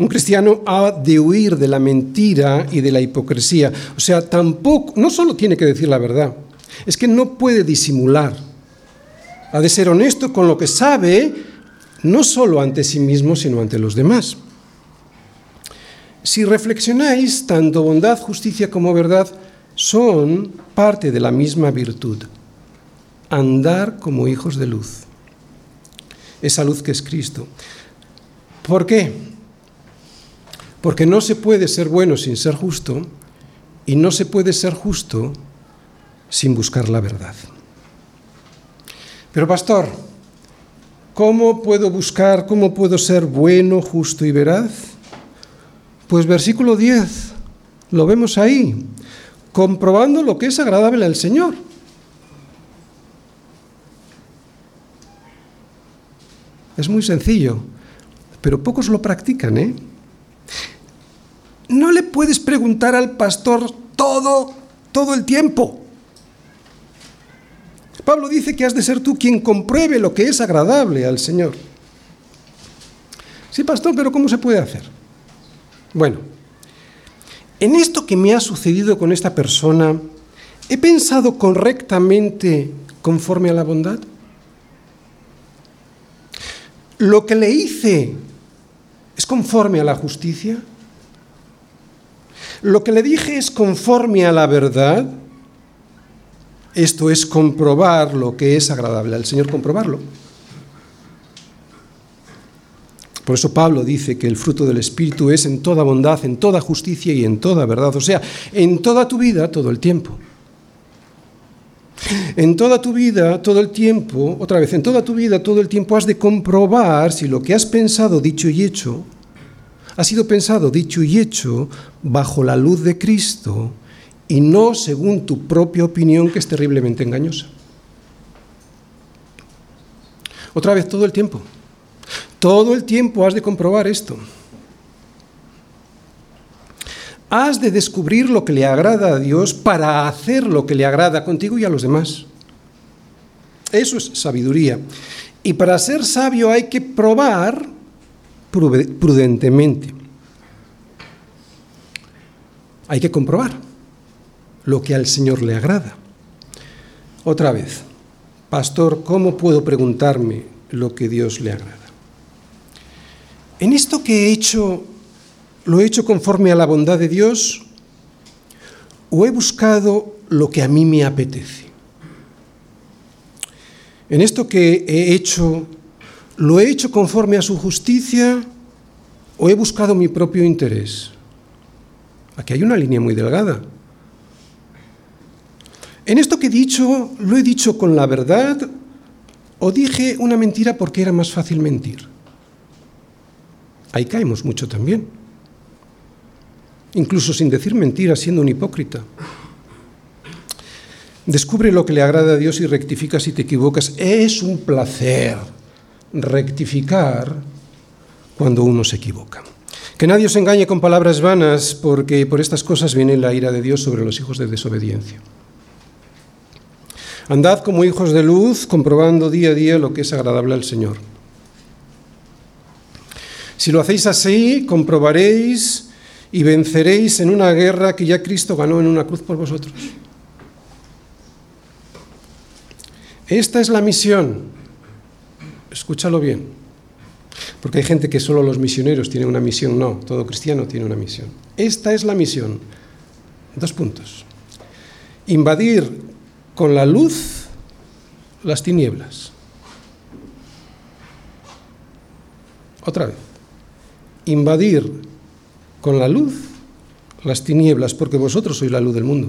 Un cristiano ha de huir de la mentira y de la hipocresía. O sea, tampoco, no solo tiene que decir la verdad, es que no puede disimular. Ha de ser honesto con lo que sabe, no solo ante sí mismo, sino ante los demás. si reflexionáis, tanto bondad, justicia como verdad son parte de la misma virtud, andar como hijos de luz, esa luz que es Cristo. ¿Por qué? Porque no se puede ser bueno sin ser justo y no se puede ser justo sin buscar la verdad. Pero pastor, ¿cómo puedo buscar, cómo puedo ser bueno, justo y veraz? Pues versículo 10, lo vemos ahí, comprobando lo que es agradable al Señor. Es muy sencillo, pero pocos lo practican, ¿eh? No le puedes preguntar al pastor todo, todo el tiempo. Pablo dice que has de ser tú quien compruebe lo que es agradable al Señor. Sí, pastor, pero ¿cómo se puede hacer? Bueno, en esto que me ha sucedido con esta persona, ¿he pensado correctamente conforme a la bondad? ¿Lo que le hice es conforme a la justicia? ¿Lo que le dije es conforme a la verdad? Esto es comprobar lo que es agradable al Señor, comprobarlo. Por eso Pablo dice que el fruto del Espíritu es en toda bondad, en toda justicia y en toda verdad. O sea, en toda tu vida, todo el tiempo. En toda tu vida, todo el tiempo, otra vez, en toda tu vida, todo el tiempo has de comprobar si lo que has pensado, dicho y hecho, ha sido pensado, dicho y hecho bajo la luz de Cristo y no según tu propia opinión que es terriblemente engañosa. Otra vez, todo el tiempo. Todo el tiempo has de comprobar esto. Has de descubrir lo que le agrada a Dios para hacer lo que le agrada contigo y a los demás. Eso es sabiduría. Y para ser sabio hay que probar prudentemente. Hay que comprobar lo que al Señor le agrada. Otra vez, pastor, ¿cómo puedo preguntarme lo que Dios le agrada? En esto que he hecho, ¿lo he hecho conforme a la bondad de Dios o he buscado lo que a mí me apetece? En esto que he hecho, ¿lo he hecho conforme a su justicia o he buscado mi propio interés? Aquí hay una línea muy delgada. En esto que he dicho, ¿lo he dicho con la verdad o dije una mentira porque era más fácil mentir? Ahí caemos mucho también. Incluso sin decir mentiras, siendo un hipócrita. Descubre lo que le agrada a Dios y rectifica si te equivocas. Es un placer rectificar cuando uno se equivoca. Que nadie os engañe con palabras vanas, porque por estas cosas viene la ira de Dios sobre los hijos de desobediencia. Andad como hijos de luz, comprobando día a día lo que es agradable al Señor. Si lo hacéis así, comprobaréis y venceréis en una guerra que ya Cristo ganó en una cruz por vosotros. Esta es la misión. Escúchalo bien. Porque hay gente que solo los misioneros tienen una misión. No, todo cristiano tiene una misión. Esta es la misión. Dos puntos. Invadir con la luz las tinieblas. Otra vez, invadir con la luz las tinieblas, porque vosotros sois la luz del mundo.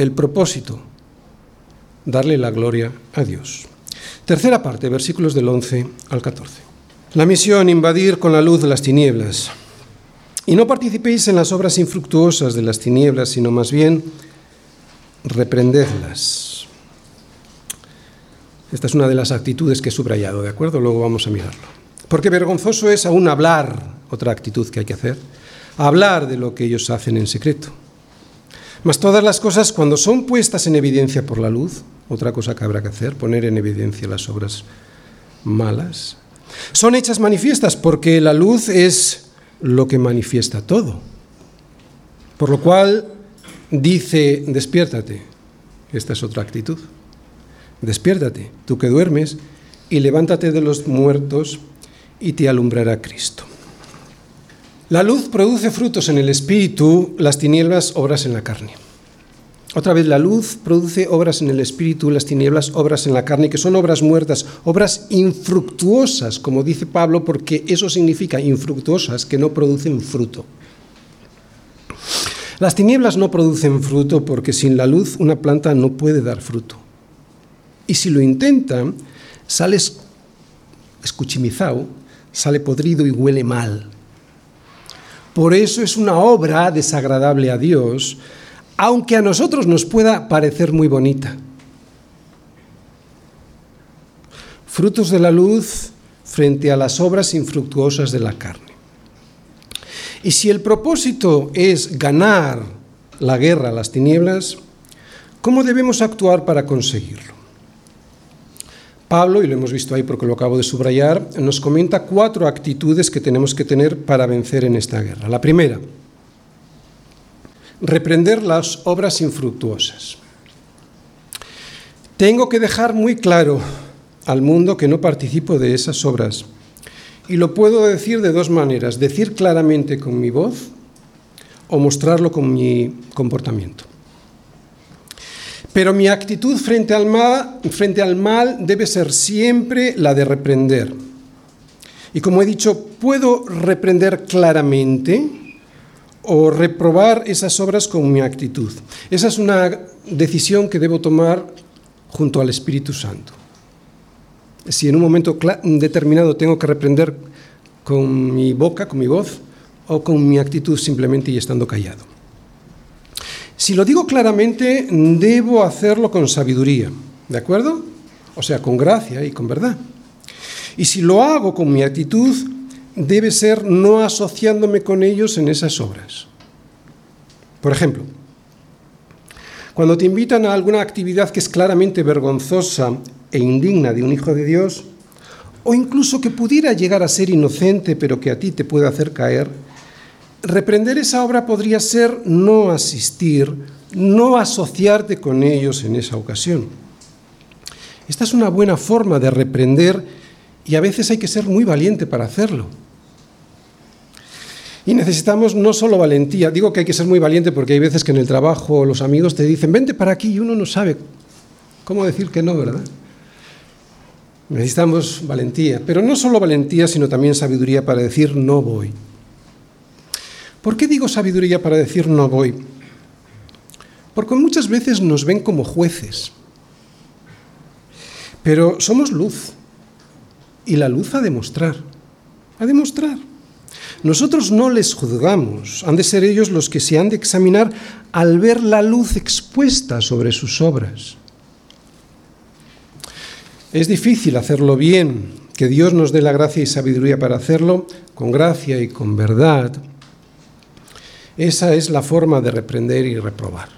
El propósito, darle la gloria a Dios. Tercera parte, versículos del 11 al 14. La misión, invadir con la luz las tinieblas. Y no participéis en las obras infructuosas de las tinieblas, sino más bien reprendedlas. Esta es una de las actitudes que he subrayado, ¿de acuerdo? Luego vamos a mirarlo. Porque vergonzoso es aún hablar otra actitud que hay que hacer, hablar de lo que ellos hacen en secreto. Mas todas las cosas, cuando son puestas en evidencia por la luz, otra cosa que habrá que hacer, poner en evidencia las obras malas, son hechas manifiestas porque la luz es lo que manifiesta todo. Por lo cual dice, despiértate. Esta es otra actitud. Despiértate, tú que duermes, y levántate de los muertos y te alumbrará Cristo. La luz produce frutos en el espíritu, las tinieblas obras en la carne. Otra vez, la luz produce obras en el espíritu, las tinieblas obras en la carne, que son obras muertas, obras infructuosas, como dice Pablo, porque eso significa infructuosas, que no producen fruto. Las tinieblas no producen fruto porque sin la luz una planta no puede dar fruto. Y si lo intenta, sale escuchimizado, sale podrido y huele mal. Por eso es una obra desagradable a Dios, aunque a nosotros nos pueda parecer muy bonita. Frutos de la luz frente a las obras infructuosas de la carne. Y si el propósito es ganar la guerra a las tinieblas, ¿cómo debemos actuar para conseguirlo? Pablo, y lo hemos visto ahí porque lo acabo de subrayar, nos comenta cuatro actitudes que tenemos que tener para vencer en esta guerra. La primera, reprender las obras infructuosas. Tengo que dejar muy claro al mundo que no participo de esas obras. Y lo puedo decir de dos maneras, decir claramente con mi voz o mostrarlo con mi comportamiento. Pero mi actitud frente al, mal, debe ser siempre la de reprender. Y como he dicho, puedo reprender claramente o reprobar esas obras con mi actitud. Esa es una decisión que debo tomar junto al Espíritu Santo. Si en un momento determinado tengo que reprender con mi boca, con mi voz, o con mi actitud simplemente y estando callado. Si lo digo claramente, debo hacerlo con sabiduría, ¿de acuerdo? O sea, con gracia y con verdad. Y si lo hago con mi actitud, debe ser no asociándome con ellos en esas obras. Por ejemplo, cuando te invitan a alguna actividad que es claramente vergonzosa e indigna de un hijo de Dios, o incluso que pudiera llegar a ser inocente pero que a ti te puede hacer caer, Reprender esa obra podría ser no asistir, no asociarte con ellos en esa ocasión. Esta es una buena forma de reprender y a veces hay que ser muy valiente para hacerlo. Y necesitamos no solo valentía, digo que hay que ser muy valiente porque hay veces que en el trabajo los amigos te dicen, vente para aquí y uno no sabe cómo decir que no, ¿verdad? Necesitamos valentía, pero no solo valentía, sino también sabiduría para decir no voy. ¿Por qué digo sabiduría para decir no voy? Porque muchas veces nos ven como jueces. Pero somos luz. Y la luz a demostrar. A demostrar. Nosotros no les juzgamos. Han de ser ellos los que se han de examinar al ver la luz expuesta sobre sus obras. Es difícil hacerlo bien, que Dios nos dé la gracia y sabiduría para hacerlo, con gracia y con verdad. Esa es la forma de reprender y reprobar.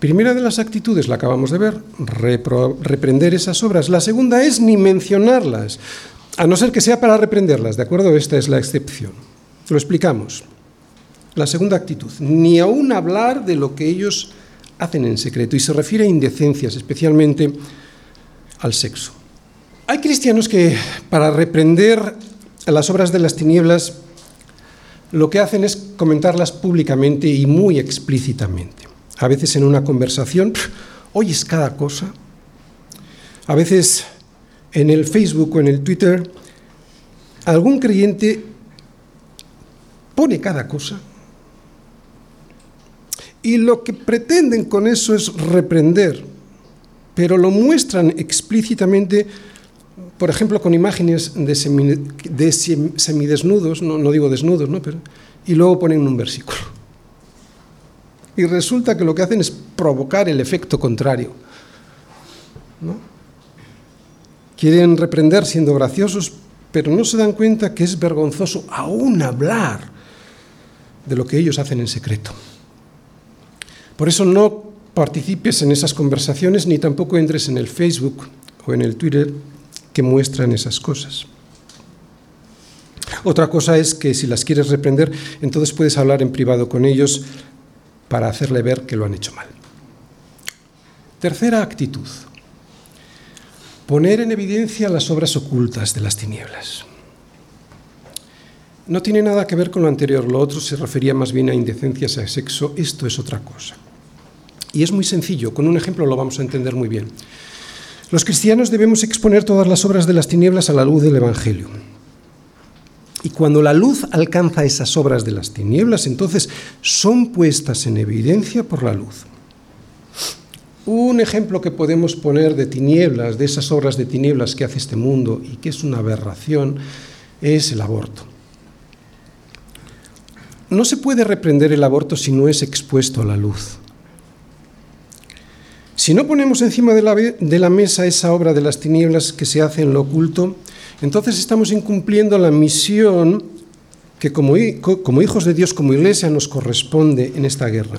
Primera de las actitudes, la acabamos de ver, reprender esas obras. La segunda es ni mencionarlas, a no ser que sea para reprenderlas, ¿de acuerdo? Esta es la excepción. Lo explicamos. La segunda actitud, ni aún hablar de lo que ellos hacen en secreto, y se refiere a indecencias, especialmente al sexo. Hay cristianos que para reprender las obras de las tinieblas lo que hacen es comentarlas públicamente y muy explícitamente. A veces en una conversación oyes cada cosa. A veces en el Facebook o en el Twitter algún creyente pone cada cosa. Y lo que pretenden con eso es reprender, pero lo muestran explícitamente por ejemplo, con imágenes de, semidesnudos, no, digo desnudos, ¿no? Pero, y luego ponen un versículo. Y resulta que lo que hacen es provocar el efecto contrario. ¿no? Quieren reprender siendo graciosos, pero no se dan cuenta que es vergonzoso aún hablar de lo que ellos hacen en secreto. Por eso no participes en esas conversaciones ni tampoco entres en el Facebook o en el Twitter que muestran esas cosas. Otra cosa es que si las quieres reprender, entonces puedes hablar en privado con ellos para hacerle ver que lo han hecho mal. Tercera actitud. Poner en evidencia las obras ocultas de las tinieblas. No tiene nada que ver con lo anterior, lo otro se refería más bien a indecencias a sexo, esto es otra cosa. Y es muy sencillo, con un ejemplo lo vamos a entender muy bien. Los cristianos debemos exponer todas las obras de las tinieblas a la luz del Evangelio. Y cuando la luz alcanza esas obras de las tinieblas, entonces son puestas en evidencia por la luz. Un ejemplo que podemos poner de tinieblas, de esas obras de tinieblas que hace este mundo y que es una aberración, es el aborto. No se puede reprender el aborto si no es expuesto a la luz. Si no ponemos encima de la, mesa esa obra de las tinieblas que se hace en lo oculto, entonces estamos incumpliendo la misión que como hijos de Dios, como iglesia, nos corresponde en esta guerra.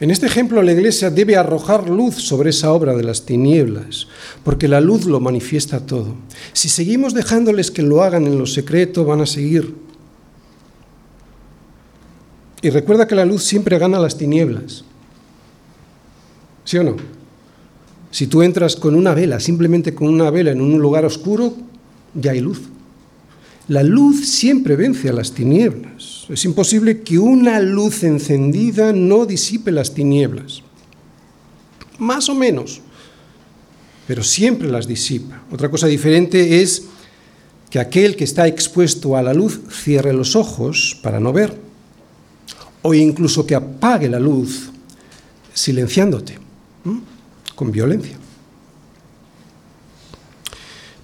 En este ejemplo, la Iglesia debe arrojar luz sobre esa obra de las tinieblas, porque la luz lo manifiesta todo. Si seguimos dejándoles que lo hagan en lo secreto, van a seguir. Y recuerda que la luz siempre gana las tinieblas. ¿Sí o no? Si tú entras con una vela, simplemente con una vela en un lugar oscuro, ya hay luz. La luz siempre vence a las tinieblas. Es imposible que una luz encendida no disipe las tinieblas. Más o menos, pero siempre las disipa. Otra cosa diferente es que aquel que está expuesto a la luz cierre los ojos para no ver, o incluso que apague la luz silenciándote, con violencia.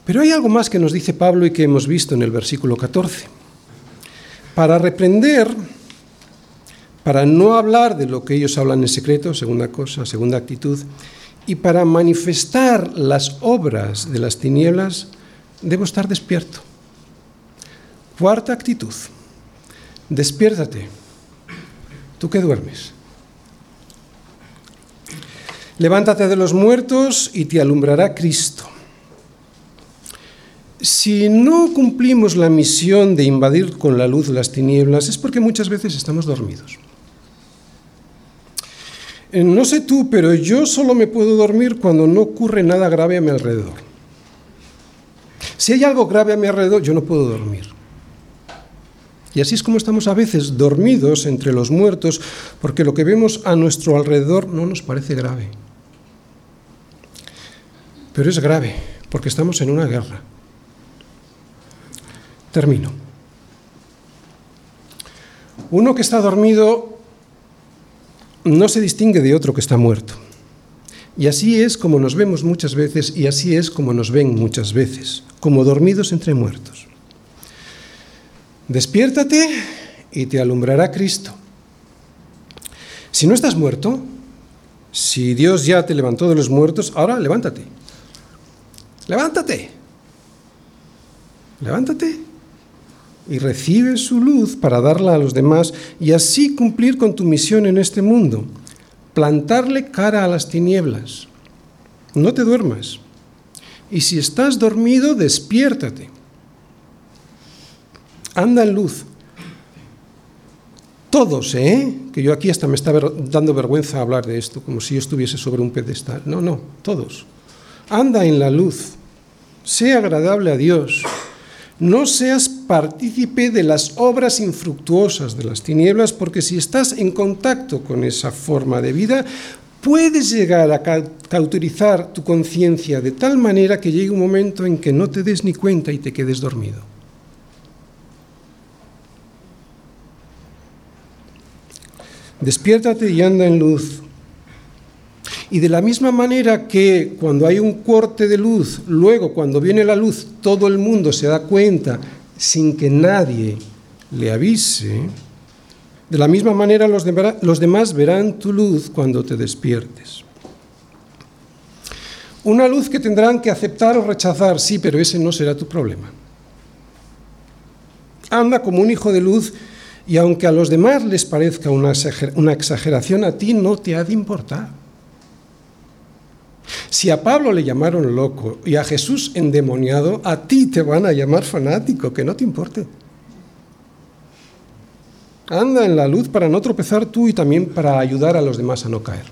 Pero hay algo más que nos dice Pablo y que hemos visto en el versículo 14 para reprender, para no hablar de lo que ellos hablan en secreto, segunda cosa, segunda actitud, y para manifestar las obras de las tinieblas, debo estar despierto. Cuarta actitud, despiértate, tú que duermes. Levántate de los muertos y te alumbrará Cristo. Si no cumplimos la misión de invadir con la luz las tinieblas es porque muchas veces estamos dormidos. Eh, no sé tú, pero yo solo me puedo dormir cuando no ocurre nada grave a mi alrededor. Si hay algo grave a mi alrededor, yo no puedo dormir. Y así es como estamos a veces dormidos entre los muertos, porque lo que vemos a nuestro alrededor no nos parece grave. Pero es grave, porque estamos en una guerra. Termino. Uno que está dormido no se distingue de otro que está muerto. Y así es como nos vemos muchas veces y así es como nos ven muchas veces, como dormidos entre muertos. Despiértate y te alumbrará Cristo. Si no estás muerto, si Dios ya te levantó de los muertos, ahora levántate. Levántate. Levántate y recibes su luz para darla a los demás y así cumplir con tu misión en este mundo, plantarle cara a las tinieblas. No te duermas. Y si estás dormido, despiértate. Anda en luz. Todos, ¿eh? Que yo aquí hasta me está dando vergüenza hablar de esto, como si yo estuviese sobre un pedestal. No, no, todos. Anda en la luz. Sea agradable a Dios no seas partícipe de las obras infructuosas de las tinieblas, porque si estás en contacto con esa forma de vida, puedes llegar a cauterizar tu conciencia de tal manera que llegue un momento en que no te des ni cuenta y te quedes dormido. Despiértate y anda en luz, y de la misma manera que cuando hay un corte de luz, luego cuando viene la luz, todo el mundo se da cuenta sin que nadie le avise, de la misma manera los, demás verán tu luz cuando te despiertes. Una luz que tendrán que aceptar o rechazar, sí, pero ese no será tu problema. Anda como un hijo de luz y aunque a los demás les parezca una exageración, a ti no te ha de importar. Si a Pablo le llamaron loco y a Jesús endemoniado, a ti te van a llamar fanático, que no te importe. Anda en la luz para no tropezar tú y también para ayudar a los demás a no caer.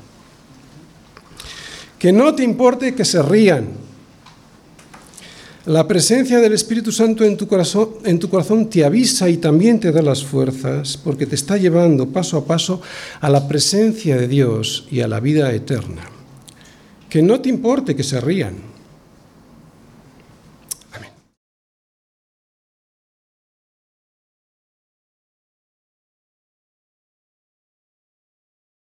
Que no te importe que se rían. La presencia del Espíritu Santo en tu, corazón, en tu corazón te avisa y también te da las fuerzas porque te está llevando paso a paso a la presencia de Dios y a la vida eterna. Que no te importe que se rían